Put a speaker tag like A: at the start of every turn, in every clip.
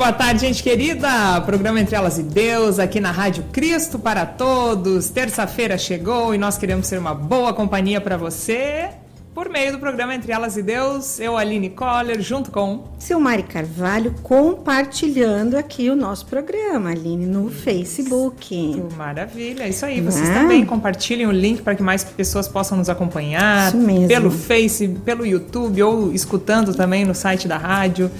A: boa tarde, gente querida. Programa Entre Elas e Deus, aqui na Rádio Cristo para Todos. Terça-feira chegou e nós queremos ser uma boa companhia para você. Por meio do programa Entre Elas e Deus, eu, Aline Coller, junto com
B: Silmari Carvalho, compartilhando aqui o nosso programa, Aline, no. Facebook.
A: Maravilha, isso aí. Vocês ah. também compartilhem o link para que mais pessoas possam nos acompanhar isso mesmo. pelo Face, pelo YouTube ou escutando também no site da rádio.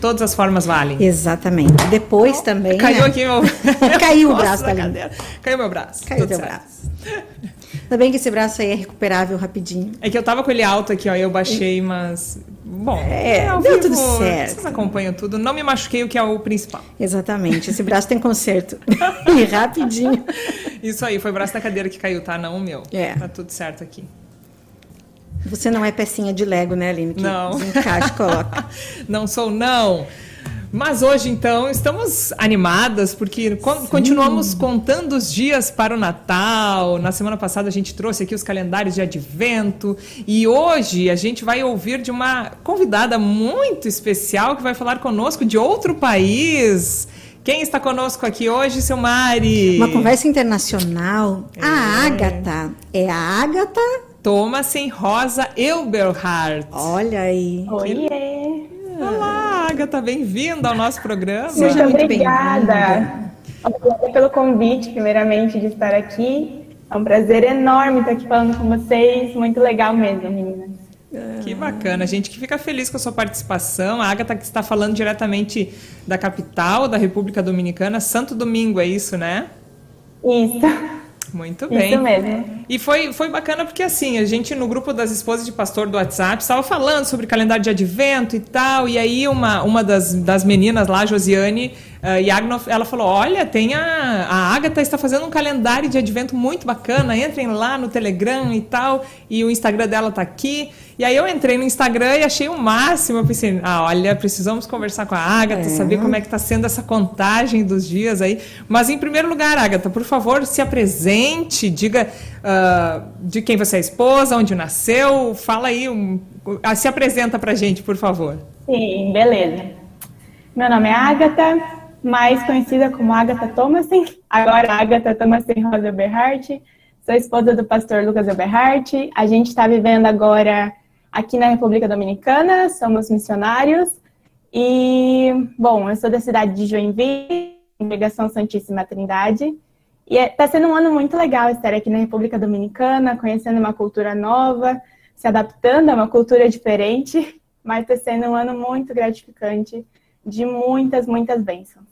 A: Todas as formas valem.
B: Exatamente. Depois oh, também.
A: Caiu né? aqui meu.
B: Caiu o braço da
A: cadeira. Caiu meu braço.
B: Caiu teu braço. Ainda bem que esse braço aí é recuperável rapidinho.
A: É que eu tava com ele alto aqui, ó, eu baixei, mas. Bom,
B: é, deu vivo, tudo certo.
A: Vocês acompanham tudo. Não me machuquei, o que é o principal.
B: Exatamente. Esse braço tem conserto. e rapidinho.
A: Isso aí, foi o braço da cadeira que caiu, tá? Não o meu.
B: É.
A: Tá tudo certo aqui.
B: Você não é pecinha de Lego, né, Aline? Que
A: não.
B: Encaixa coloca.
A: não sou, não. Mas hoje, então, estamos animadas porque Sim. continuamos contando os dias para o Natal. Na semana passada a gente trouxe aqui os calendários de advento e hoje a gente vai ouvir de uma convidada muito especial que vai falar conosco de outro país. Quem está conosco aqui hoje, seu Mari?
B: Uma conversa internacional. É. A Ágata. É a Ágata
A: Thomasen Rosa Elberhardt.
B: Olha aí.
C: Oi.
A: Olá, Agatha, bem-vinda ao nosso programa.
C: Seja muito obrigada. Obrigada pelo convite, primeiramente, de estar aqui. É um prazer enorme estar aqui falando com vocês. Muito legal mesmo, meninas.
A: Que bacana, a gente que fica feliz com a sua participação. A Agatha que está falando diretamente da capital da República Dominicana, Santo Domingo, é isso, né?
C: Isso.
A: Muito bem.
C: Isso mesmo.
A: E foi, foi bacana porque, assim, a gente no grupo das esposas de pastor do WhatsApp estava falando sobre calendário de advento e tal, e aí uma, uma das, das meninas lá, Josiane uh, Yagnoff, ela falou, olha, tem a, a Agatha está fazendo um calendário de advento muito bacana, entrem lá no Telegram e tal, e o Instagram dela tá aqui. E aí eu entrei no Instagram e achei o máximo. Eu pensei, ah, olha, precisamos conversar com a Agatha, é. saber como é que está sendo essa contagem dos dias aí. Mas em primeiro lugar, Agatha, por favor, se apresente, diga uh, de quem você é esposa, onde nasceu, fala aí, um, uh, se apresenta pra gente, por favor.
C: Sim, beleza. Meu nome é Agatha, mais conhecida como Agatha Thomasen, agora Agatha Thomasen Rosa Berhardt. Sou esposa do pastor Lucas Eberhardt. A gente está vivendo agora aqui na República Dominicana, somos missionários. E, bom, eu sou da cidade de Joinville, Congregação Santíssima Trindade. E está é, sendo um ano muito legal estar aqui na República Dominicana, conhecendo uma cultura nova, se adaptando a uma cultura diferente, mas está sendo um ano muito gratificante, de muitas, muitas bênçãos.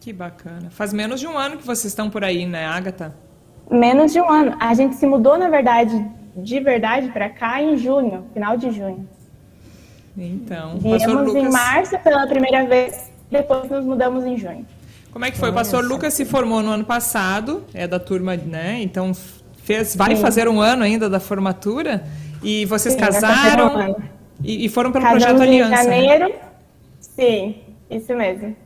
A: Que bacana. Faz menos de um ano que vocês estão por aí, né, Agatha?
C: Menos de um ano. A gente se mudou, na verdade, de verdade para cá em junho, final de junho.
A: Então,
C: Viemos Lucas... em março pela primeira vez, depois nos mudamos em junho.
A: Como é que foi? O pastor Lucas se formou no ano passado, é da turma, né? Então fez, vai Sim. fazer um ano ainda da formatura e vocês Sim, casaram um e, e, foram pelo
C: Casamos
A: projeto Aliança.
C: Em né? janeiro. Né? Sim, isso mesmo.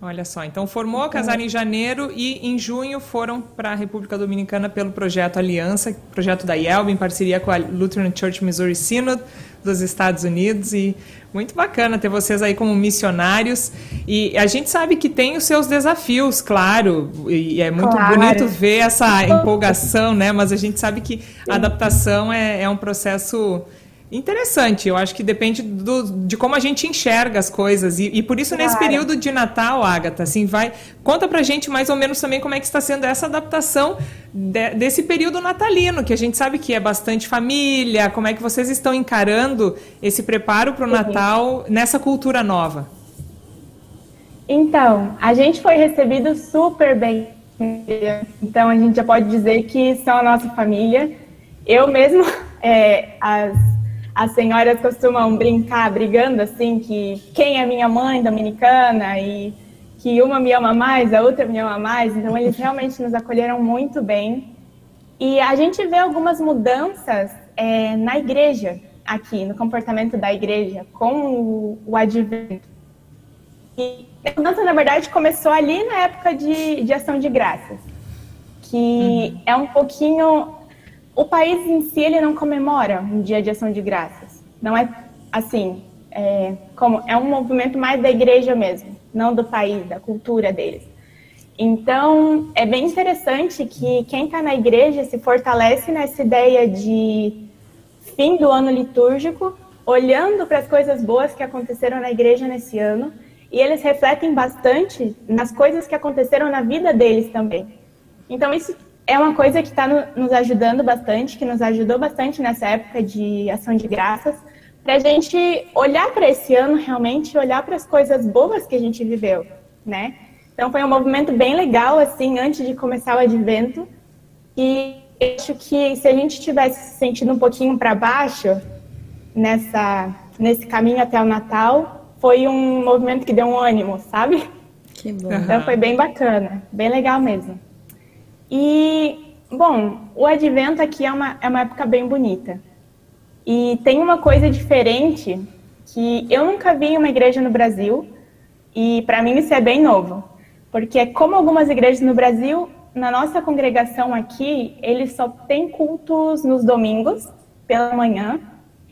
A: Olha só, então formou, casaram em janeiro e em junho foram para a República Dominicana pelo projeto Aliança, projeto da IELB, em parceria com a Lutheran Church Missouri Synod dos Estados Unidos e muito bacana ter vocês aí como missionários e a gente sabe que tem os seus desafios, claro, e é muito claro. bonito ver essa empolgação, né? Mas a gente sabe que a adaptação é, é um processo Interessante, eu acho que depende do, de como a gente enxerga as coisas. E, e por isso, claro. nesse período de Natal, Agatha, assim, vai. Conta pra gente mais ou menos também como é que está sendo essa adaptação de, desse período natalino, que a gente sabe que é bastante família, como é que vocês estão encarando esse preparo para o Natal nessa cultura nova?
C: Então, a gente foi recebido super bem. Então, a gente já pode dizer que são a nossa família. Eu mesmo, é, as as senhoras costumam brincar, brigando assim, que quem é minha mãe dominicana e que uma me ama mais, a outra me ama mais. Então, eles realmente nos acolheram muito bem. E a gente vê algumas mudanças é, na igreja, aqui, no comportamento da igreja, com o, o advento. E a mudança, na verdade, começou ali na época de, de ação de graças, que uhum. é um pouquinho o país em si ele não comemora um dia de ação de graças. Não é assim, é, como é um movimento mais da igreja mesmo. não do país, da cultura deles. Então, é bem interessante que quem está na igreja se fortalece nessa ideia de fim do ano litúrgico, olhando para as coisas boas que aconteceram na igreja nesse ano, e eles refletem bastante nas coisas que aconteceram na vida deles também. Então, isso é uma coisa que está nos ajudando bastante, que nos ajudou bastante nessa época de ação de graças, para a gente olhar para esse ano realmente, olhar para as coisas boas que a gente viveu, né? Então foi um movimento bem legal assim antes de começar o advento e acho que se a gente tivesse se sentindo um pouquinho para baixo nessa nesse caminho até o Natal, foi um movimento que deu um ânimo, sabe?
B: Que bom.
C: Então foi bem bacana, bem legal mesmo. E, bom, o advento aqui é uma, é uma época bem bonita. E tem uma coisa diferente que eu nunca vi em uma igreja no Brasil, e para mim isso é bem novo. Porque, como algumas igrejas no Brasil, na nossa congregação aqui, eles só tem cultos nos domingos, pela manhã,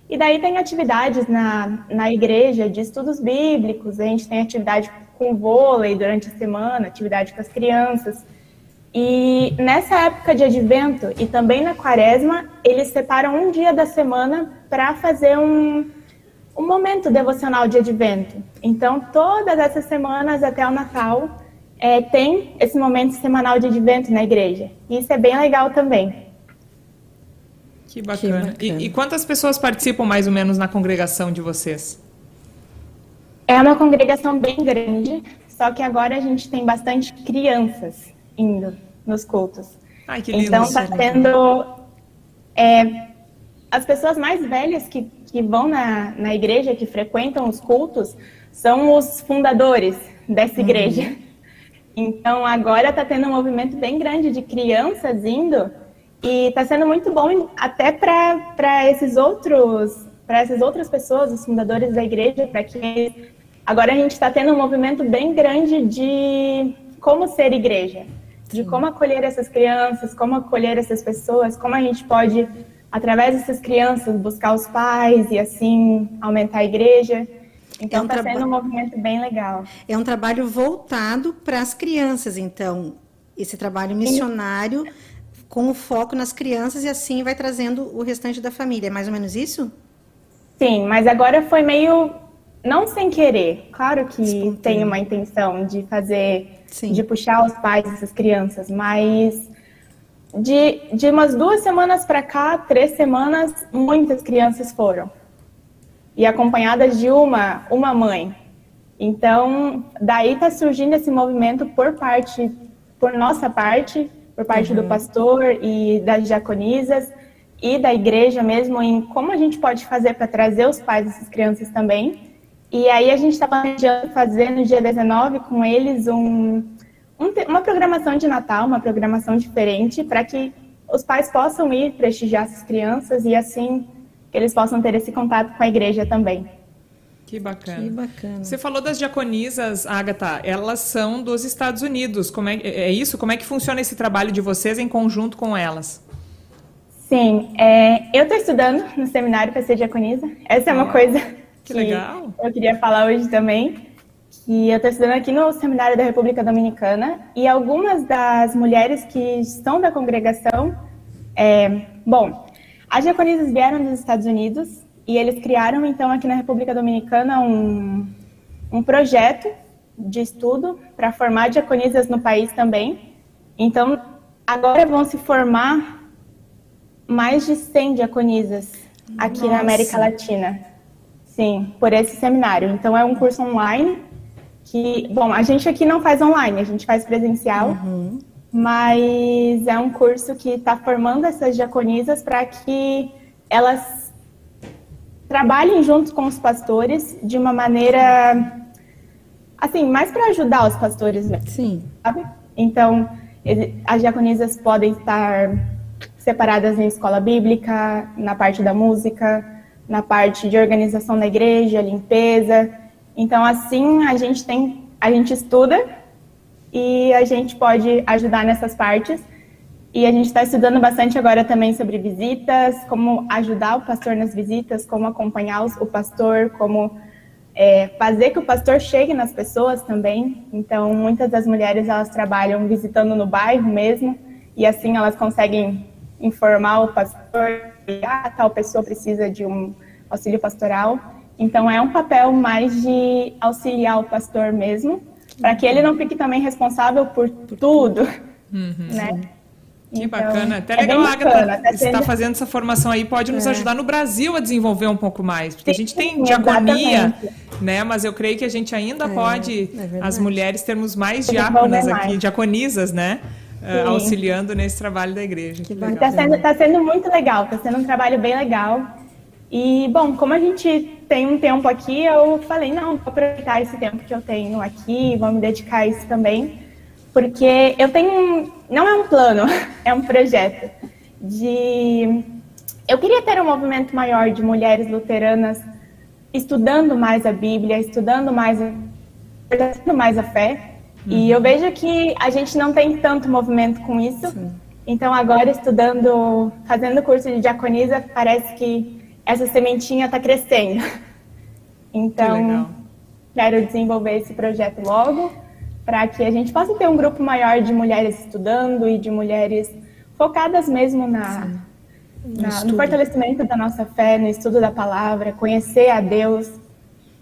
C: e daí tem atividades na, na igreja de estudos bíblicos, a gente tem atividade com vôlei durante a semana, atividade com as crianças. E nessa época de advento e também na quaresma, eles separam um dia da semana para fazer um, um momento devocional de advento. Então, todas essas semanas até o Natal, é, tem esse momento semanal de advento na igreja. E isso é bem legal também.
A: Que bacana. Que bacana. E, e quantas pessoas participam mais ou menos na congregação de vocês?
C: É uma congregação bem grande, só que agora a gente tem bastante crianças indo nos cultos.
A: Ai, que lindo.
C: Então está tendo é, as pessoas mais velhas que, que vão na, na igreja, que frequentam os cultos, são os fundadores dessa uhum. igreja. Então agora está tendo um movimento bem grande de crianças indo e está sendo muito bom até para esses outros para essas outras pessoas, os fundadores da igreja, para que agora a gente está tendo um movimento bem grande de como ser igreja, de como acolher essas crianças, como acolher essas pessoas, como a gente pode, através dessas crianças, buscar os pais e assim aumentar a igreja. Então está é um sendo um movimento bem legal.
B: É um trabalho voltado para as crianças, então. Esse trabalho missionário com o foco nas crianças e assim vai trazendo o restante da família. É mais ou menos isso?
C: Sim, mas agora foi meio não sem querer. Claro que tem uma intenção de fazer, Sim. de puxar os pais dessas crianças, mas de, de umas duas semanas para cá, três semanas, muitas crianças foram. E acompanhadas de uma, uma mãe. Então, daí está surgindo esse movimento por parte, por nossa parte, por parte uhum. do pastor e das diaconisas e da igreja mesmo, em como a gente pode fazer para trazer os pais dessas crianças também e aí a gente está planejando fazer no dia 19 com eles um, um, uma programação de Natal, uma programação diferente, para que os pais possam ir prestigiar essas crianças e assim que eles possam ter esse contato com a igreja também.
A: Que bacana.
B: Que bacana.
A: Você falou das diaconisas, Agatha, elas são dos Estados Unidos. Como é, é isso? Como é que funciona esse trabalho de vocês em conjunto com elas?
C: Sim, é, eu estou estudando no seminário para ser diaconisa. Essa é uma coisa
A: que, que legal.
C: eu queria falar hoje também, que eu estou estudando aqui no Seminário da República Dominicana e algumas das mulheres que estão da congregação, é, bom, as diaconisas vieram dos Estados Unidos e eles criaram então aqui na República Dominicana um, um projeto de estudo para formar diaconisas no país também. Então, agora vão se formar mais de 100 diaconisas aqui Nossa. na América Latina. Sim, por esse seminário. Então é um curso online que, bom, a gente aqui não faz online, a gente faz presencial, uhum. mas é um curso que está formando essas diaconisas para que elas trabalhem junto com os pastores de uma maneira, assim, mais para ajudar os pastores mesmo.
B: Sim.
C: Sabe? Então, as diaconisas podem estar separadas em escola bíblica, na parte da música, na parte de organização da igreja, limpeza. Então, assim, a gente tem, a gente estuda e a gente pode ajudar nessas partes. E a gente está estudando bastante agora também sobre visitas, como ajudar o pastor nas visitas, como acompanhar o pastor, como é, fazer que o pastor chegue nas pessoas também. Então, muitas das mulheres elas trabalham visitando no bairro mesmo, e assim elas conseguem informar o pastor que ah, tal pessoa precisa de um auxílio pastoral. Então, é um papel mais de auxiliar o pastor mesmo, para que ele não fique também responsável por tudo, uhum. né?
A: Que então, bacana. Até é legal a Agatha tá está fazendo essa formação aí, pode nos é. ajudar no Brasil a desenvolver um pouco mais. Porque Sim, a gente tem diaconia, né? Mas eu creio que a gente ainda é, pode, é as mulheres, termos mais diáconas aqui, diaconisas, né? Uh, auxiliando nesse trabalho da igreja.
C: Está sendo, tá sendo muito legal, está sendo um trabalho bem legal. E, bom, como a gente tem um tempo aqui, eu falei, não, vou aproveitar esse tempo que eu tenho aqui, vou me dedicar a isso também porque eu tenho, não é um plano, é um projeto de eu queria ter um movimento maior de mulheres luteranas estudando mais a Bíblia, estudando mais, estudando mais a fé. Uhum. E eu vejo que a gente não tem tanto movimento com isso. Sim. Então agora estudando, fazendo curso de diaconisa, parece que essa sementinha está crescendo. Então que quero desenvolver esse projeto logo para que a gente possa ter um grupo maior de mulheres estudando e de mulheres focadas mesmo na, na no fortalecimento da nossa fé, no estudo da palavra, conhecer a Deus,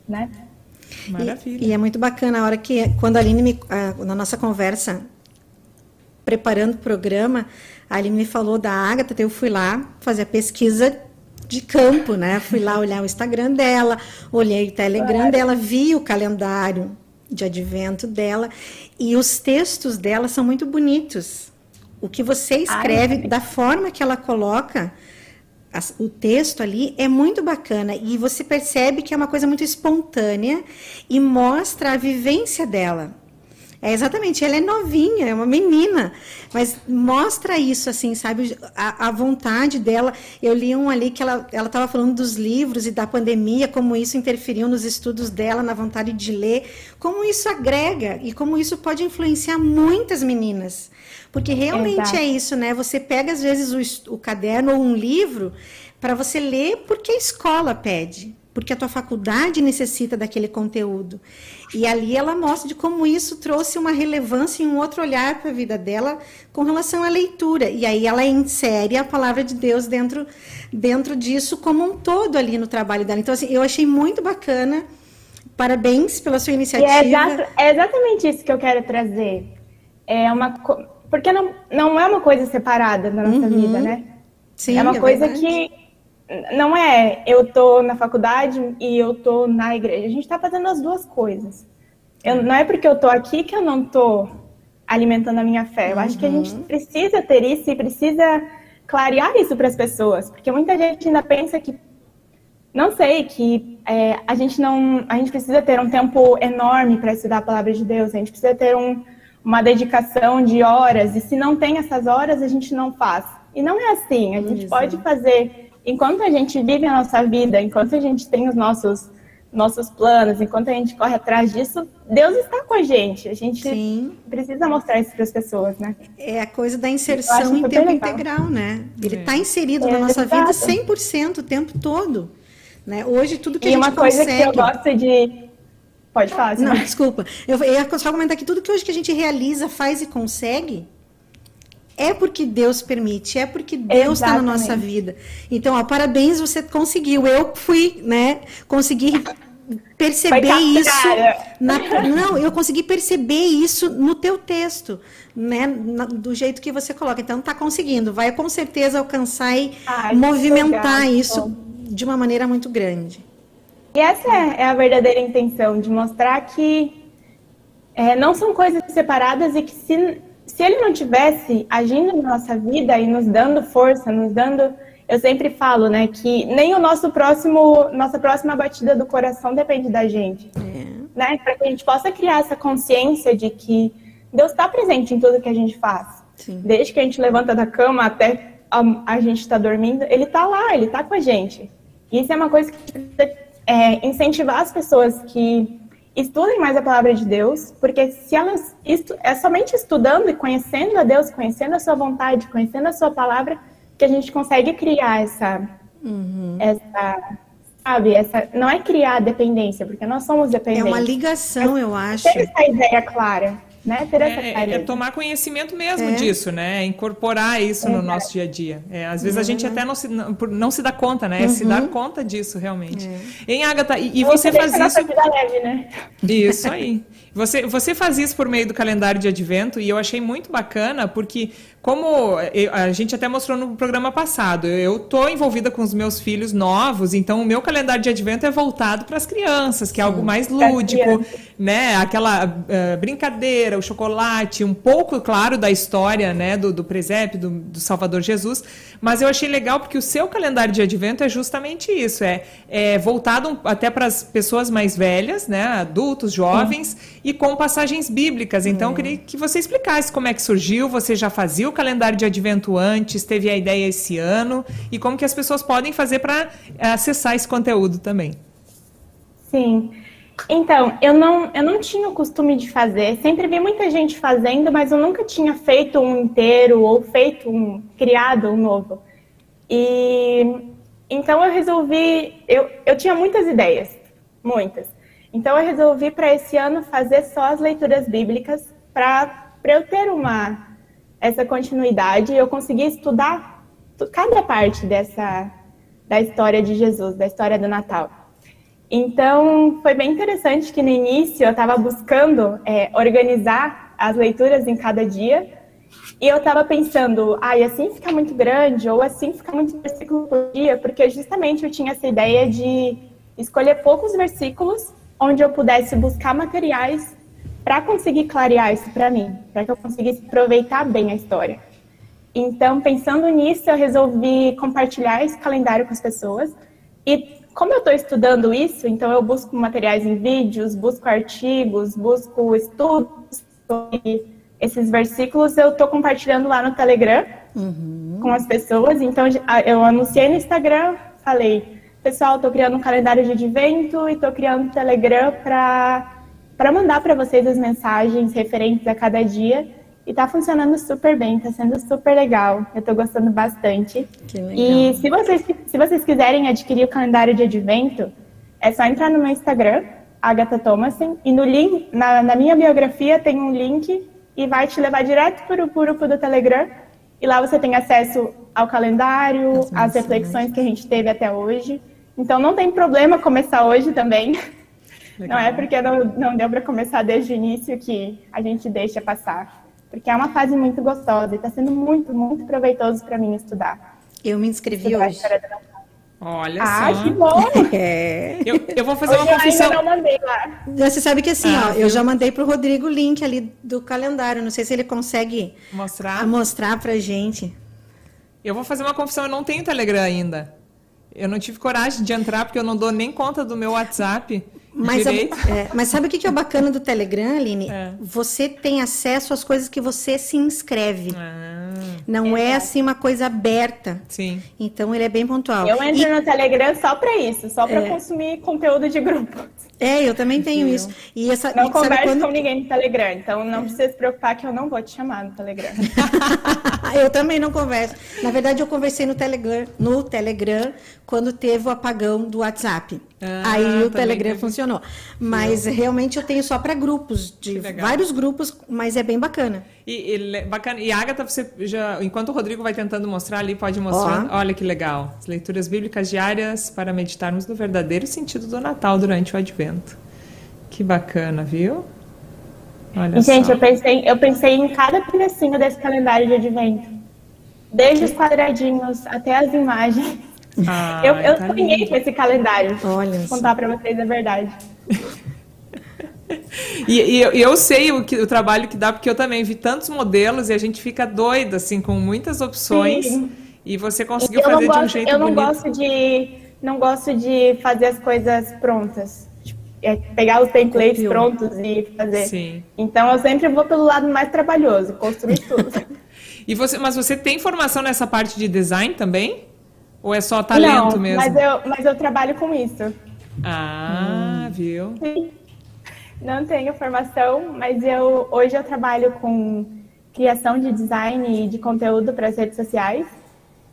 C: né?
B: Maravilha. E, e é muito bacana a hora que, quando a Aline, me, a, na nossa conversa, preparando o programa, a Aline me falou da Agatha, eu fui lá fazer a pesquisa de campo, né? Fui lá olhar o Instagram dela, olhei o Telegram claro. dela, vi o calendário de advento dela e os textos dela são muito bonitos. O que você escreve, Ai, da forma que ela coloca o texto ali, é muito bacana e você percebe que é uma coisa muito espontânea e mostra a vivência dela. É exatamente, ela é novinha, é uma menina, mas mostra isso, assim, sabe, a, a vontade dela. Eu li um ali que ela estava falando dos livros e da pandemia, como isso interferiu nos estudos dela, na vontade de ler, como isso agrega e como isso pode influenciar muitas meninas. Porque realmente Exato. é isso, né? Você pega, às vezes, o, o caderno ou um livro para você ler porque a escola pede porque a tua faculdade necessita daquele conteúdo. E ali ela mostra de como isso trouxe uma relevância e um outro olhar para a vida dela com relação à leitura. E aí ela insere a palavra de Deus dentro, dentro disso como um todo ali no trabalho dela. Então, assim, eu achei muito bacana. Parabéns pela sua iniciativa.
C: É, exato, é, exatamente isso que eu quero trazer. É uma porque não, não é uma coisa separada na nossa uhum. vida, né? Sim, é uma é coisa verdade. que não é eu tô na faculdade e eu tô na igreja. A gente está fazendo as duas coisas. Eu, não é porque eu tô aqui que eu não tô alimentando a minha fé. Eu uhum. acho que a gente uhum. precisa ter isso e precisa clarear isso para as pessoas, porque muita gente ainda pensa que não sei que é, a gente não a gente precisa ter um tempo enorme para estudar a palavra de Deus. A gente precisa ter um, uma dedicação de horas e se não tem essas horas a gente não faz. E não é assim. A gente Exato. pode fazer enquanto a gente vive a nossa vida, enquanto a gente tem os nossos nossos planos, enquanto a gente corre atrás disso, Deus está com a gente. A gente Sim. precisa mostrar isso para as pessoas, né?
B: É a coisa da inserção em tempo integral, né? Ele está é. inserido é, na nossa exato. vida 100% o tempo todo. Né? Hoje, tudo que e a gente consegue...
C: E uma coisa que eu gosto de... Pode falar.
B: Não, desculpa. Eu ia só comentar que tudo que hoje que a gente realiza, faz e consegue, é porque Deus permite, é porque Deus está na nossa vida. Então, ó, parabéns, você conseguiu. Eu fui, né? Consegui perceber isso. Na, não, eu consegui perceber isso no teu texto, né? Na, do jeito que você coloca. Então, está conseguindo. Vai com certeza alcançar e Ai, movimentar isso de uma maneira muito grande.
C: E essa é, é a verdadeira intenção, de mostrar que é, não são coisas separadas e que se se ele não tivesse agindo na nossa vida e nos dando força, nos dando, eu sempre falo, né, que nem o nosso próximo, nossa próxima batida do coração depende da gente, é. né, para que a gente possa criar essa consciência de que Deus está presente em tudo que a gente faz, Sim. desde que a gente levanta da cama até a, a gente está dormindo, Ele está lá, Ele está com a gente. Isso é uma coisa que precisa é, incentivar as pessoas que estudem mais a palavra de Deus, porque se elas é somente estudando e conhecendo a Deus, conhecendo a sua vontade, conhecendo a sua palavra, que a gente consegue criar essa, uhum. essa sabe? Essa, não é criar dependência, porque nós somos dependentes.
B: É uma ligação, eu acho.
C: Ter essa ideia clara. Né? Ter essa
A: é, é, tomar conhecimento mesmo é. disso, né? Incorporar isso no nosso dia a dia. É, às vezes uhum. a gente uhum. até não se, não, não se dá conta, né? Uhum. Se dar conta disso, realmente. É. Em Agatha, e, e você faz isso.
C: Leve, né?
A: Isso aí. Você, você faz isso por meio do calendário de advento e eu achei muito bacana porque como a gente até mostrou no programa passado, eu estou envolvida com os meus filhos novos, então o meu calendário de advento é voltado para as crianças, que é algo mais lúdico, né? Aquela uh, brincadeira, o chocolate, um pouco, claro, da história, né? Do, do presépio, do, do, Salvador Jesus. Mas eu achei legal porque o seu calendário de advento é justamente isso, é, é voltado até para as pessoas mais velhas, né? Adultos, jovens, Sim. e com passagens bíblicas. Então, eu queria que você explicasse como é que surgiu, você já fazia o calendário de advento antes? Teve a ideia esse ano? E como que as pessoas podem fazer para eh, acessar esse conteúdo também?
C: Sim. Então, eu não, eu não tinha o costume de fazer. Sempre vi muita gente fazendo, mas eu nunca tinha feito um inteiro ou feito um criado um novo. E então eu resolvi, eu, eu tinha muitas ideias, muitas. Então eu resolvi para esse ano fazer só as leituras bíblicas para eu ter uma essa continuidade, eu consegui estudar cada parte dessa da história de Jesus, da história do Natal. Então, foi bem interessante que no início eu estava buscando é, organizar as leituras em cada dia e eu estava pensando, ah, e assim fica muito grande ou assim fica muito versículo por dia, porque justamente eu tinha essa ideia de escolher poucos versículos onde eu pudesse buscar materiais para conseguir clarear isso para mim, para que eu conseguisse aproveitar bem a história. Então, pensando nisso, eu resolvi compartilhar esse calendário com as pessoas. E como eu estou estudando isso, então eu busco materiais em vídeos, busco artigos, busco estudos sobre esses versículos, eu estou compartilhando lá no Telegram uhum. com as pessoas. Então, eu anunciei no Instagram, falei, pessoal, estou criando um calendário de advento e estou criando um Telegram para para mandar para vocês as mensagens referentes a cada dia. E está funcionando super bem, está sendo super legal. Eu estou gostando bastante. E se vocês, se vocês quiserem adquirir o calendário de advento, é só entrar no meu Instagram, Agatha Thomason, e no link, na, na minha biografia tem um link e vai te levar direto para o grupo do Telegram. E lá você tem acesso ao calendário, às reflexões que a gente teve até hoje. Então não tem problema começar hoje também. Legal. Não é porque não, não deu para começar desde o início que a gente deixa passar. Porque é uma fase muito gostosa e está sendo muito, muito proveitoso para mim estudar.
B: Eu me inscrevi hoje.
A: Olha
C: ah,
A: só.
C: que bom!
A: É. Eu, eu, vou fazer hoje uma confissão.
C: Eu ainda não mandei lá.
B: Você sabe que assim, ah, ó, eu já mandei para o Rodrigo o link ali do calendário. Não sei se ele consegue
A: mostrar
B: mostrar para gente.
A: Eu vou fazer uma confissão. Eu não tenho Telegram ainda. Eu não tive coragem de entrar porque eu não dou nem conta do meu WhatsApp.
B: Mas, a, é, mas sabe o que é o bacana do Telegram, Aline? É. Você tem acesso às coisas que você se inscreve. Ah, não é, é assim uma coisa aberta.
A: Sim.
B: Então ele é bem pontual.
C: Eu entro e... no Telegram só para isso, só para é. consumir conteúdo de grupo.
B: É, eu também tenho isso.
C: E essa, não converso quando... com ninguém no Telegram, então não precisa se preocupar que eu não vou te chamar no Telegram.
B: eu também não converso. Na verdade, eu conversei no Telegram, no Telegram quando teve o apagão do WhatsApp. Ah, Aí o Telegram teve... funcionou. Mas realmente eu tenho só para grupos, de vários grupos, mas é bem bacana.
A: E, e, bacana. E Agatha, você já, enquanto o Rodrigo vai tentando mostrar ali, pode mostrar. Oh. Olha que legal. As leituras bíblicas diárias para meditarmos no verdadeiro sentido do Natal durante o Advento. Que bacana, viu?
C: Olha Gente, só. eu pensei, eu pensei em cada pedacinho desse calendário de Advento. Desde os quadradinhos até as imagens. Ah, eu eu tá sonhei com esse calendário. Olha Vou contar para vocês a verdade.
A: E, e eu, eu, sei o, que, o trabalho que dá, porque eu também vi tantos modelos e a gente fica doida, assim, com muitas opções. Sim. E você conseguiu eu fazer
C: gosto,
A: de um jeito
C: Eu não
A: bonito.
C: gosto de não gosto de fazer as coisas prontas. Tipo, é pegar os templates prontos e fazer. Sim. Então eu sempre vou pelo lado mais trabalhoso, construir tudo.
A: e você, mas você tem formação nessa parte de design também? Ou é só talento
C: não,
A: mesmo?
C: Mas eu, mas eu trabalho com isso.
A: Ah, hum. viu?
C: Sim. Não tenho formação, mas eu hoje eu trabalho com criação de design e de conteúdo para as redes sociais.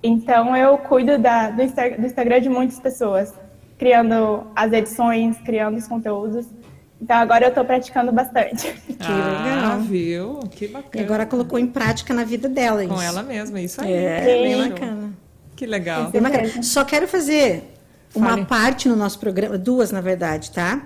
C: Então eu cuido da, do, do, Instagram de muitas pessoas. criando as edições, criando os conteúdos. Então agora eu estou praticando bastante.
A: Que ah, legal. viu? Que bacana.
B: E agora colocou em prática na vida dela
A: isso. Com ela mesma, isso aí.
B: É, bem bacana.
A: Que legal.
B: Bem bacana. Só quero fazer uma Fale. parte no nosso programa, duas na verdade, tá?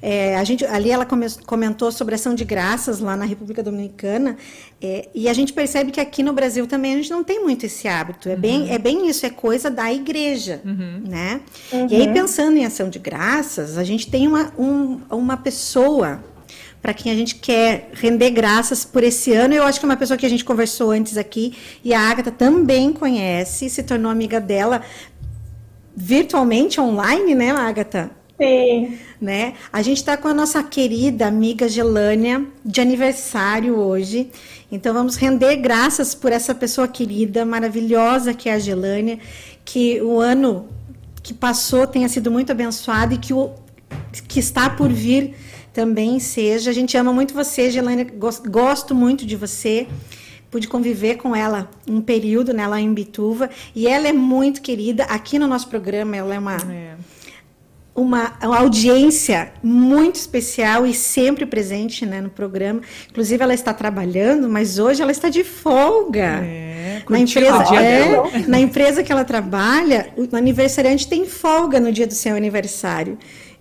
B: É, a gente, ali ela comentou sobre ação de graças lá na República Dominicana, é, e a gente percebe que aqui no Brasil também a gente não tem muito esse hábito. É, uhum. bem, é bem isso, é coisa da igreja, uhum. né? Uhum. E aí, pensando em ação de graças, a gente tem uma, um, uma pessoa para quem a gente quer render graças por esse ano. Eu acho que é uma pessoa que a gente conversou antes aqui, e a Agatha também conhece, se tornou amiga dela virtualmente, online, né, Agatha?
C: Sim.
B: Né? A gente está com a nossa querida amiga Gelânia de aniversário hoje. Então vamos render graças por essa pessoa querida, maravilhosa que é a Gelânia, que o ano que passou tenha sido muito abençoado e que o que está por vir também seja. A gente ama muito você, Gelânia, gosto muito de você pude conviver com ela um período, né, lá em Bituva, e ela é muito querida. Aqui no nosso programa, ela é uma. É uma, uma, audiência muito especial e sempre presente né, no programa. Inclusive, ela está trabalhando, mas hoje ela está de folga. É, na, empresa, é, na empresa que ela trabalha, o aniversariante tem folga no dia do seu aniversário.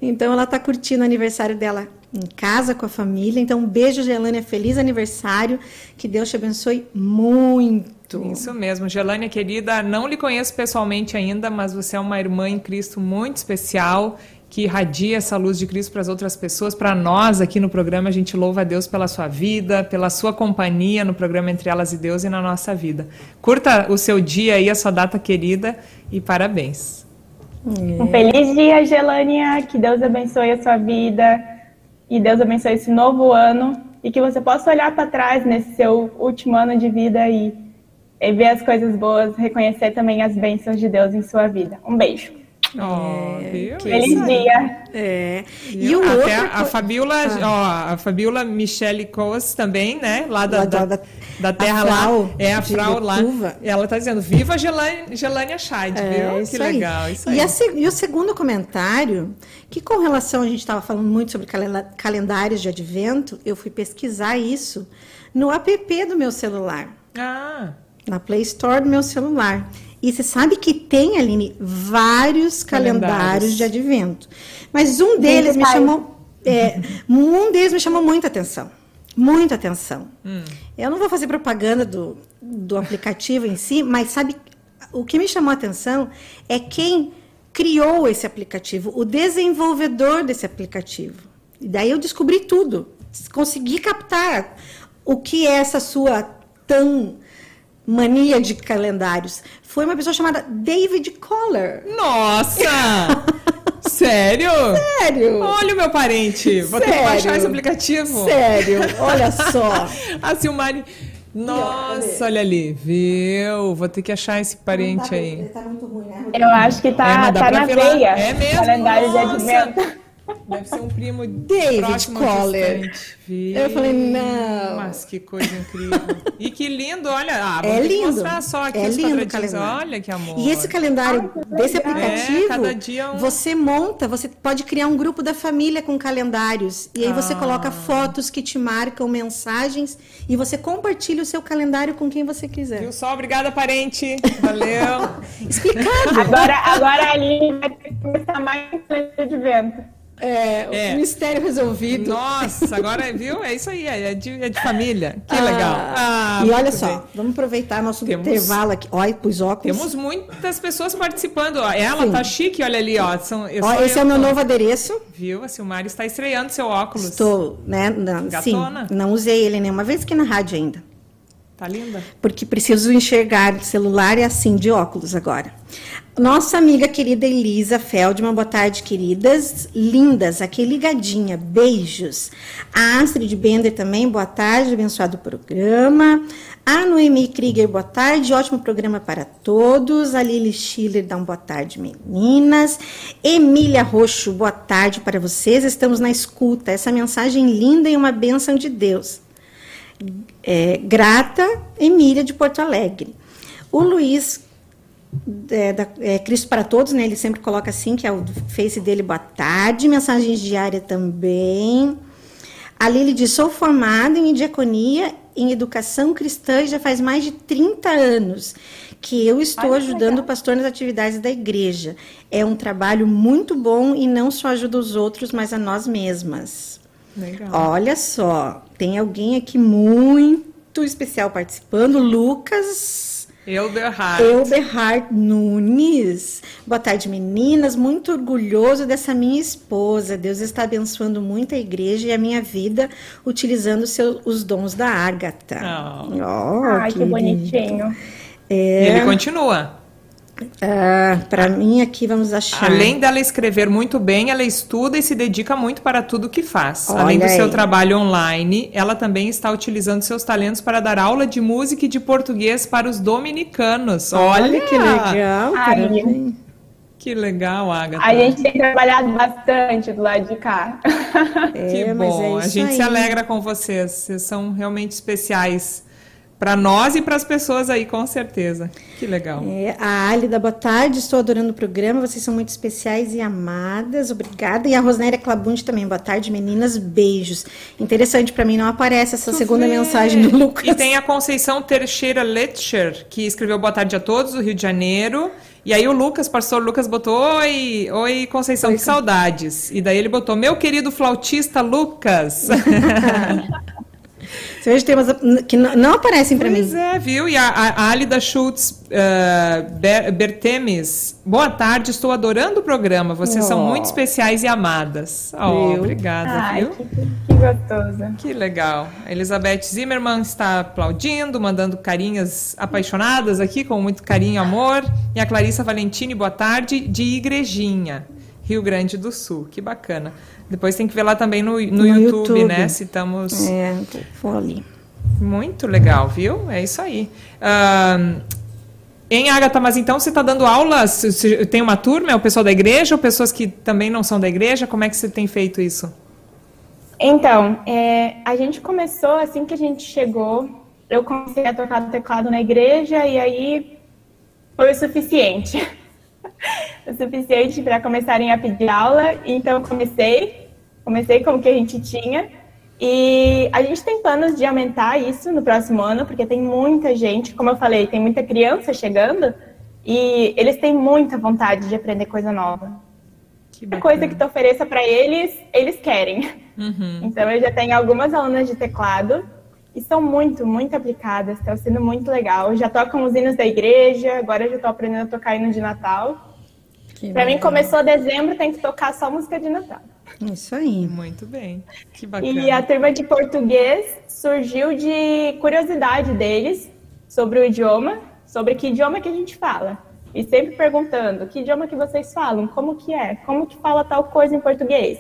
B: Então, ela está curtindo o aniversário dela em casa com a família. Então, um beijo, Gelânia. Feliz aniversário. Que Deus te abençoe muito.
A: Isso mesmo. Gelânia, querida, não lhe conheço pessoalmente ainda, mas você é uma irmã em Cristo muito especial que irradia essa luz de Cristo para as outras pessoas. Para nós aqui no programa, a gente louva a Deus pela sua vida, pela sua companhia no programa Entre Elas e Deus e na nossa vida. Curta o seu dia aí, a sua data querida e parabéns.
C: Um feliz dia, Gelânia. Que Deus abençoe a sua vida e Deus abençoe esse novo ano e que você possa olhar para trás nesse seu último ano de vida e, e ver as coisas boas, reconhecer também as bênçãos de Deus em sua vida. Um beijo.
A: Oh, é,
C: Feliz dia.
B: É.
A: E o outro... a, a Fabiola, ah. ó, a Fabiola Michele Coas também, né? Lá da, da, da, da terra lá. É a Frau lá. Ela tá dizendo, viva Gelânia, Gelânia Chad, é, viu? Que legal. Isso aí.
B: E, a, e, o segundo comentário, que com relação, a gente estava falando muito sobre calendários de advento, eu fui pesquisar isso no app do meu celular.
A: Ah.
B: Na Play Store do meu celular. E você sabe que tem, Aline, vários calendários, calendários de advento. Mas um deles me chamou. É, um deles me chamou muita atenção. Muita atenção. Hum. Eu não vou fazer propaganda do, do aplicativo em si, mas sabe o que me chamou a atenção é quem criou esse aplicativo, o desenvolvedor desse aplicativo. E daí eu descobri tudo. Consegui captar o que é essa sua tão mania de calendários foi uma pessoa chamada David Coller.
A: Nossa! Sério?
B: Sério.
A: Olha o meu parente. Vou Sério? ter que baixar esse aplicativo.
B: Sério, olha só.
A: A Silmari. Nossa, olha ali, viu? Vou ter que achar esse parente tá, aí.
C: Tá muito ruim, né? Eu acho que tá, é, tá na veia.
A: É mesmo?
C: Calendário de advento.
A: Deve ser um primo
B: David Coller. Eu falei, não.
A: Mas que coisa incrível. e que lindo, olha. Ah,
B: é lindo.
A: mostrar só aqui
B: é
A: os
B: lindo
A: Olha que amor.
B: E esse calendário ah, desse aplicativo, é, cada dia um... você monta, você pode criar um grupo da família com calendários. E aí ah. você coloca fotos que te marcam, mensagens, e você compartilha o seu calendário com quem você quiser.
A: Viu só? Obrigada, parente. Valeu.
B: Explicado.
C: Agora, agora a Aline vai ter que começar mais de vento.
B: É, é. mistério resolvido.
A: Nossa, agora, viu? É isso aí, é de, é de família. Que ah, legal.
B: Ah, e olha só, bem. vamos aproveitar nosso temos, intervalo aqui. Olha, pus óculos.
A: Temos muitas pessoas participando. Ela Sim. tá chique, olha ali, ó. São,
B: ó esse é o meu novo adereço.
A: Viu? A Silmari está estreando seu óculos.
B: Estou, né? Não, Gatona. Sim, não usei ele nenhuma vez aqui na rádio ainda.
A: Tá linda.
B: Porque preciso enxergar celular e assim de óculos agora. Nossa amiga querida Elisa Feldman, boa tarde, queridas. Lindas, aqui ligadinha, beijos. A Astrid Bender também, boa tarde, abençoado programa. A Noemi Krieger, boa tarde, ótimo programa para todos. A Lili Schiller dá um boa tarde, meninas. Emília Roxo, boa tarde para vocês. Estamos na escuta. Essa mensagem linda e uma bênção de Deus. É, grata, Emília de Porto Alegre. O Luiz é, da, é, Cristo para Todos, né? Ele sempre coloca assim, que é o face dele, boa tarde, mensagens diária também. A Lili diz, sou formada em diaconia em educação cristã e já faz mais de 30 anos que eu estou Olha, ajudando o pastor nas atividades da igreja. É um trabalho muito bom e não só ajuda os outros, mas a nós mesmas. Legal. Olha só, tem alguém aqui muito especial participando, Lucas
A: Elberhard.
B: Elberhard Nunes. Boa tarde, meninas. Muito orgulhoso dessa minha esposa. Deus está abençoando muito a igreja e a minha vida utilizando seu, os dons da Ágata.
C: Oh. Oh, Ai, que, que bonitinho.
A: É... Ele continua.
B: Ah, para mim aqui vamos achar.
A: Além dela escrever muito bem, ela estuda e se dedica muito para tudo que faz. Olha Além do aí. seu trabalho online, ela também está utilizando seus talentos para dar aula de música e de português para os dominicanos. Olha, Olha que legal. Ai, que legal, Agatha.
C: A gente tem trabalhado bastante do lado de cá.
A: É, que bom. É a gente aí. se alegra com vocês. Vocês são realmente especiais para nós e para as pessoas aí, com certeza. Que legal.
B: É, a Alida, boa tarde. Estou adorando o programa. Vocês são muito especiais e amadas. Obrigada. E a Rosnéria Clabunde também. Boa tarde, meninas. Beijos. Interessante para mim, não aparece essa tu segunda vê. mensagem do Lucas.
A: E tem a Conceição Teixeira Letcher, que escreveu boa tarde a todos, do Rio de Janeiro. E aí o Lucas, pastor Lucas, botou Oi, oi Conceição, oi, que saudades. E daí ele botou, meu querido flautista Lucas.
B: Hoje tem umas que não aparecem para mim.
A: Pois é, viu? E a, a Alida Schultz uh, Bertemes. Boa tarde, estou adorando o programa. Vocês oh. são muito especiais e amadas. Oh, obrigada, Ai, viu?
C: Que, que gostosa.
A: Que legal. A Elizabeth Zimmermann está aplaudindo, mandando carinhas apaixonadas aqui, com muito carinho e amor. E a Clarissa Valentini, boa tarde, de Igrejinha. Rio Grande do Sul. Que bacana. Depois tem que ver lá também no, no, no YouTube, YouTube, né? Se estamos.
B: É, vou ali.
A: Muito legal, viu? É isso aí. Uh, em Agatha, mas então você está dando aulas? Tem uma turma? É o pessoal da igreja ou pessoas que também não são da igreja? Como é que você tem feito isso?
C: Então, é, a gente começou assim que a gente chegou. Eu comecei a tocar teclado na igreja e aí foi o suficiente. o suficiente para começarem a pedir aula. Então, comecei, comecei com o que a gente tinha. E a gente tem planos de aumentar isso no próximo ano, porque tem muita gente, como eu falei, tem muita criança chegando e eles têm muita vontade de aprender coisa nova. Que coisa que tu ofereça para eles, eles querem. Uhum. Então eu já tenho algumas alunas de teclado e são muito, muito aplicadas, estão sendo muito legal. Já tocam os hinos da igreja, agora eu já estou aprendendo a tocar hino de Natal. Para mim, começou dezembro, tem que tocar só música de Natal.
B: Isso aí.
A: Muito bem. Que bacana.
C: E a turma de português surgiu de curiosidade deles sobre o idioma, sobre que idioma que a gente fala. E sempre perguntando, que idioma que vocês falam? Como que é? Como que fala tal coisa em português?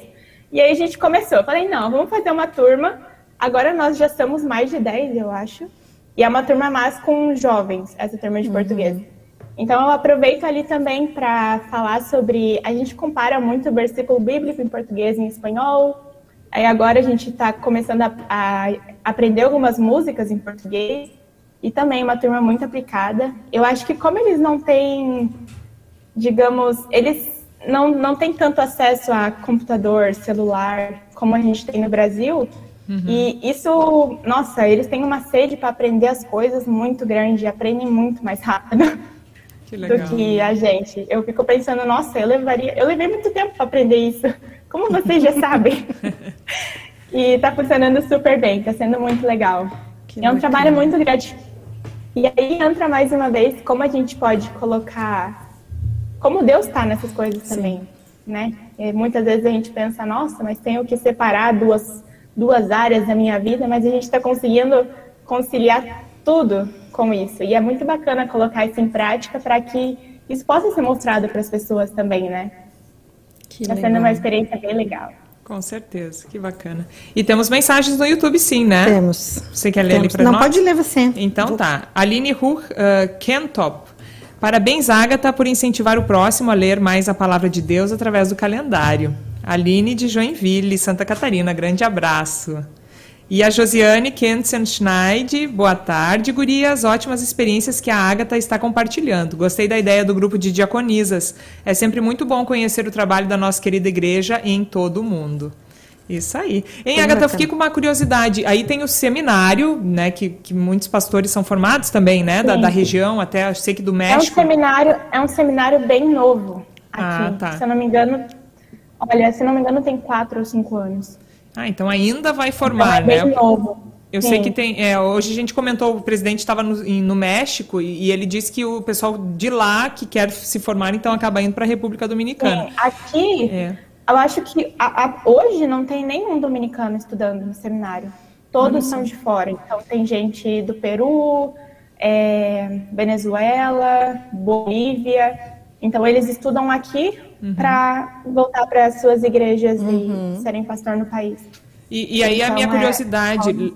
C: E aí a gente começou. Eu falei, não, vamos fazer uma turma. Agora nós já somos mais de 10, eu acho. E é uma turma mais com jovens, essa turma de uhum. português. Então eu aproveito ali também para falar sobre. A gente compara muito o versículo bíblico em português e em espanhol. Aí agora a gente está começando a, a, aprender algumas músicas em português e também uma turma muito aplicada. Eu acho que como eles não têm, digamos, eles não, não têm tanto acesso a computador, celular, como a gente tem no Brasil, Uhum. E isso, nossa, eles têm uma sede para aprender as coisas muito grande, aprendem muito mais rápido. do que a gente. Eu fico pensando, nossa, eu levaria, eu levei muito tempo para aprender isso. Como vocês já sabem. e está funcionando super bem, está sendo muito legal. Que é um trabalho muito gratificante. E aí entra mais uma vez como a gente pode colocar, como Deus está nessas coisas Sim. também, né? E muitas vezes a gente pensa, nossa, mas tenho que separar duas duas áreas da minha vida, mas a gente está conseguindo conciliar tudo com isso. E é muito bacana colocar isso em prática para que isso possa ser mostrado para as pessoas também, né? Está sendo uma experiência bem legal.
A: Com certeza, que bacana. E temos mensagens no YouTube, sim, né?
B: Temos.
A: Você quer ler
B: temos.
A: ali para
B: nós? Não, pode ler você.
A: Então Vou... tá. Aline Ruch uh, Kentop. Parabéns, Agatha, por incentivar o próximo a ler mais a palavra de Deus através do calendário. Aline de Joinville, Santa Catarina, grande abraço. E a Josiane Kensen-Schneid, boa tarde, gurias. Ótimas experiências que a Agatha está compartilhando. Gostei da ideia do grupo de diaconisas. É sempre muito bom conhecer o trabalho da nossa querida igreja em todo o mundo. Isso aí. Em Agatha, eu fiquei com uma curiosidade. Aí tem o seminário, né, que, que muitos pastores são formados também, né, da, da, região, até sei que do México.
C: É um seminário, é um seminário bem novo aqui. Ah, tá. Se eu não me engano, olha, se não me engano, tem quatro ou cinco anos.
A: Ah, então ainda vai formar,
C: então é né? novo.
A: Eu Sim. sei que tem. É, hoje a gente comentou, o presidente estava no, no, México e, e, ele disse que o pessoal de lá que quer se formar, então acaba indo para a República Dominicana.
C: Sim. Aqui, é. eu acho que a, a, hoje não tem nenhum dominicano estudando no seminário. Todos são de fora. Então tem gente do Peru, é, Venezuela, Bolívia. Então eles estudam aqui uhum. para voltar para as suas igrejas uhum. e serem pastor no país.
A: E, e aí então, a minha é curiosidade, é...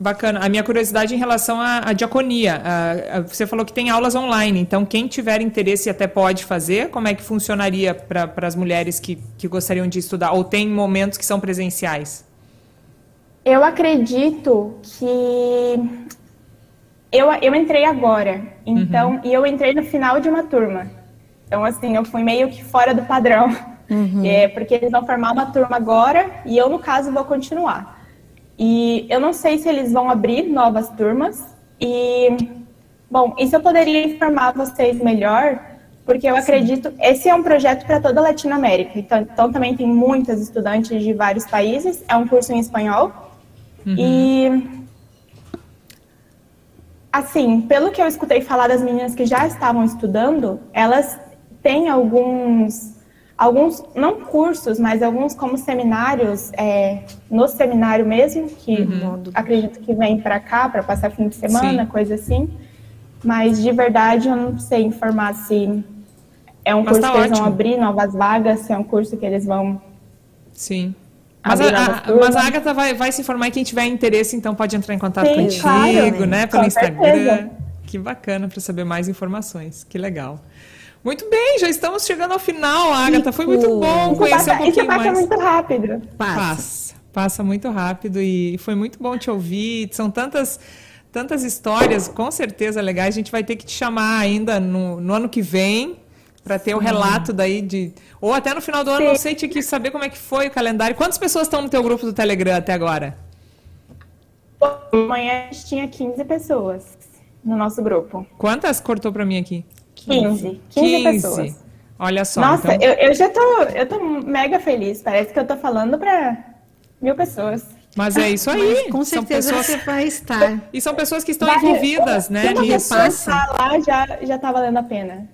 A: bacana, a minha curiosidade em relação à, à diaconia. A, a, você falou que tem aulas online, então quem tiver interesse até pode fazer. Como é que funcionaria para as mulheres que, que gostariam de estudar? Ou tem momentos que são presenciais?
C: Eu acredito que eu, eu entrei agora, então, uhum. e eu entrei no final de uma turma. Então, assim, eu fui meio que fora do padrão. Uhum. É, porque eles vão formar uma turma agora e eu, no caso, vou continuar. E eu não sei se eles vão abrir novas turmas. E, bom, isso eu poderia informar vocês melhor, porque eu Sim. acredito. Esse é um projeto para toda a Latinoamérica. Então, então, também tem muitas estudantes de vários países. É um curso em espanhol. Uhum. E. Assim, pelo que eu escutei falar das meninas que já estavam estudando, elas tem alguns, alguns não cursos, mas alguns como seminários, é, no seminário mesmo, que uhum. acredito que vem para cá para passar fim de semana, Sim. coisa assim. Mas de verdade eu não sei informar se é um mas curso tá que ótimo. eles vão abrir novas vagas, se é um curso que eles vão.
A: Sim. Mas a, a, mas a Agatha vai, vai se informar e quem tiver interesse, então pode entrar em contato Sim, contigo, claro, né? Pelo Instagram. Certeza. Que bacana para saber mais informações. Que legal. Muito bem, já estamos chegando ao final, Agatha. Foi muito bom conhecer passa, um pouquinho isso
C: passa
A: mais.
C: muito rápido.
A: Passa. passa. Passa muito rápido e foi muito bom te ouvir. São tantas tantas histórias, com certeza legais. A gente vai ter que te chamar ainda no, no ano que vem para ter o relato daí de ou até no final do ano, Sim. não sei, tinha que saber como é que foi o calendário. Quantas pessoas estão no teu grupo do Telegram até agora?
C: Amanhã a gente tinha 15 pessoas no nosso grupo.
A: Quantas cortou para mim aqui?
C: 15. 15, 15 pessoas.
A: Olha só.
C: Nossa, então... eu, eu já tô, eu tô mega feliz. Parece que eu tô falando para mil pessoas.
A: Mas é isso aí.
B: Mas, com certeza pessoas... você vai estar.
A: E são pessoas que estão vai, envolvidas,
C: se
A: né?
C: Se uma pessoa estar lá, já, já tá valendo a pena.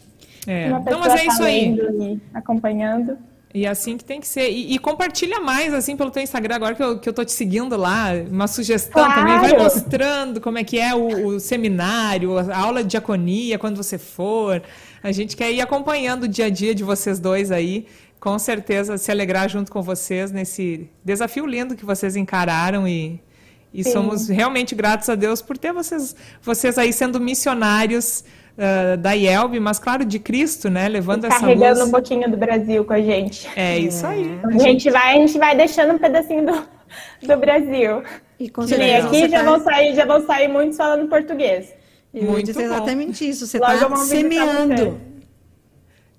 A: É. Então, mas é tá isso aí.
C: acompanhando.
A: E é assim que tem que ser. E, e, compartilha mais, assim, pelo teu Instagram, agora que eu, que eu tô te seguindo lá, uma sugestão claro. também. Vai mostrando como é que é o, o, seminário, a aula de diaconia, quando você for. A gente quer ir acompanhando o dia a dia de vocês dois aí. Com certeza se alegrar junto com vocês nesse desafio lindo que vocês encararam e, e somos realmente gratos a Deus por ter vocês, vocês aí sendo missionários uh, da IELB, mas claro, de Cristo, né? Levando essa
C: Carregando um pouquinho do Brasil com a gente.
A: É isso aí.
C: A gente vai, a gente vai deixando um pedacinho do, do Brasil. E com certeza. aqui já tá... vão sair, já vão sair muitos falando português.
B: Eu Muito dizer exatamente isso. Você está semeando.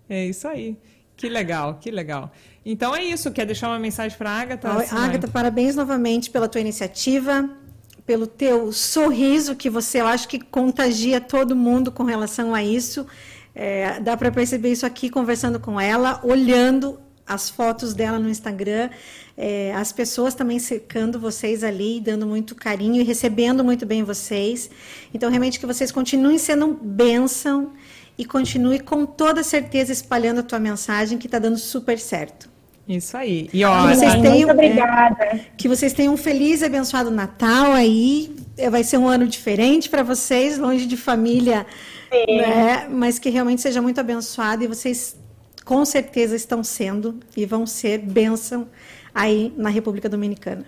A: É isso aí. Que legal, que legal. Então é isso. Quer deixar uma mensagem para a Agatha?
B: Agatha, parabéns novamente pela tua iniciativa pelo teu sorriso, que você, eu acho que contagia todo mundo com relação a isso. É, dá para perceber isso aqui conversando com ela, olhando as fotos dela no Instagram, é, as pessoas também cercando vocês ali, dando muito carinho e recebendo muito bem vocês. Então, realmente, que vocês continuem sendo bênção e continue com toda certeza espalhando a tua mensagem, que está dando super certo.
A: Isso aí.
C: E ó, vocês tenham, muito obrigada.
B: É, que vocês tenham um feliz e abençoado Natal aí. É, vai ser um ano diferente para vocês, longe de família, né? mas que realmente seja muito abençoado e vocês com certeza estão sendo e vão ser bênção aí na República Dominicana.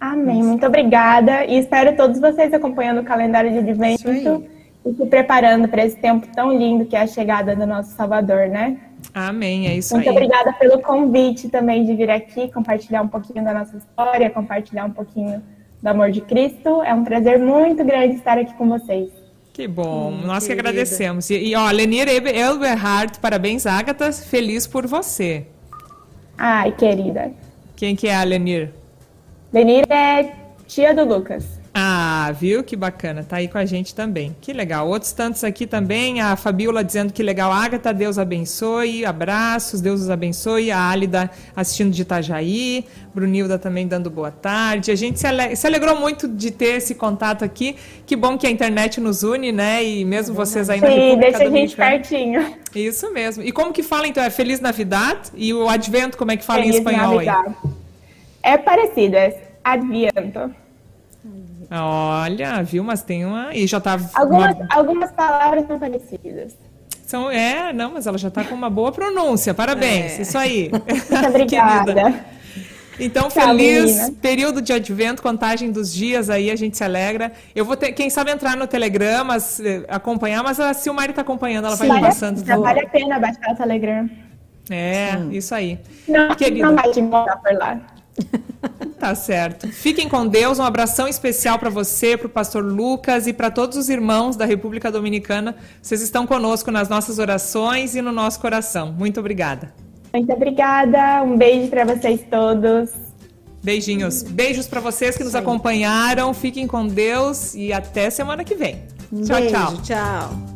C: Amém. Muito obrigada e espero todos vocês acompanhando o calendário de advento e se preparando para esse tempo tão lindo que é a chegada do nosso Salvador, né?
A: Amém, é isso
C: Muito
A: aí.
C: Muito obrigada pelo convite também de vir aqui, compartilhar um pouquinho da nossa história, compartilhar um pouquinho do amor de Cristo. É um prazer muito grande estar aqui com vocês.
A: Que bom, hum, nós querida. que agradecemos. E, e ó, Lenir Elberhardt, parabéns, Agatha, feliz por você.
C: Ai, querida.
A: Quem que é a Lenir?
C: Lenir é tia do Lucas.
A: Ah, viu? Que bacana. Tá aí com a gente também. Que legal. Outros tantos aqui também. A Fabiola dizendo que legal. Agatha, Deus abençoe. Abraços, Deus os abençoe. A Álida assistindo de Itajaí. Brunilda também dando boa tarde. A gente se, ale... se alegrou muito de ter esse contato aqui. Que bom que a internet nos une, né? E mesmo vocês aí na
C: Sim, deixa a gente pertinho.
A: Isso mesmo. E como que fala, então? É Feliz Navidade? E o Advento, como é que fala Feliz em espanhol Navidad. aí?
C: É parecido, é Adviento.
A: Olha, viu? Mas tem uma. E já tá.
C: Algumas, uma... algumas palavras são parecidas.
A: São, é, não, mas ela já está com uma boa pronúncia. Parabéns, é. isso aí.
C: Muito obrigada.
A: Então, Tchau, feliz menina. período de advento, contagem dos dias aí, a gente se alegra. Eu vou ter, quem sabe, entrar no Telegram, mas, eh, acompanhar, mas a Silmari está acompanhando, ela vai passando.
C: Já vale a pena baixar o Telegram.
A: É, Sim. isso aí.
C: Não, Querida. não vai te mandar por lá.
A: Tá certo. Fiquem com Deus. Um abração especial para você, para o pastor Lucas e para todos os irmãos da República Dominicana. Vocês estão conosco nas nossas orações e no nosso coração. Muito obrigada.
C: Muito obrigada. Um beijo para vocês todos.
A: Beijinhos. Beijos para vocês que nos acompanharam. Fiquem com Deus e até semana que vem.
B: tchau, beijo, tchau. Tchau.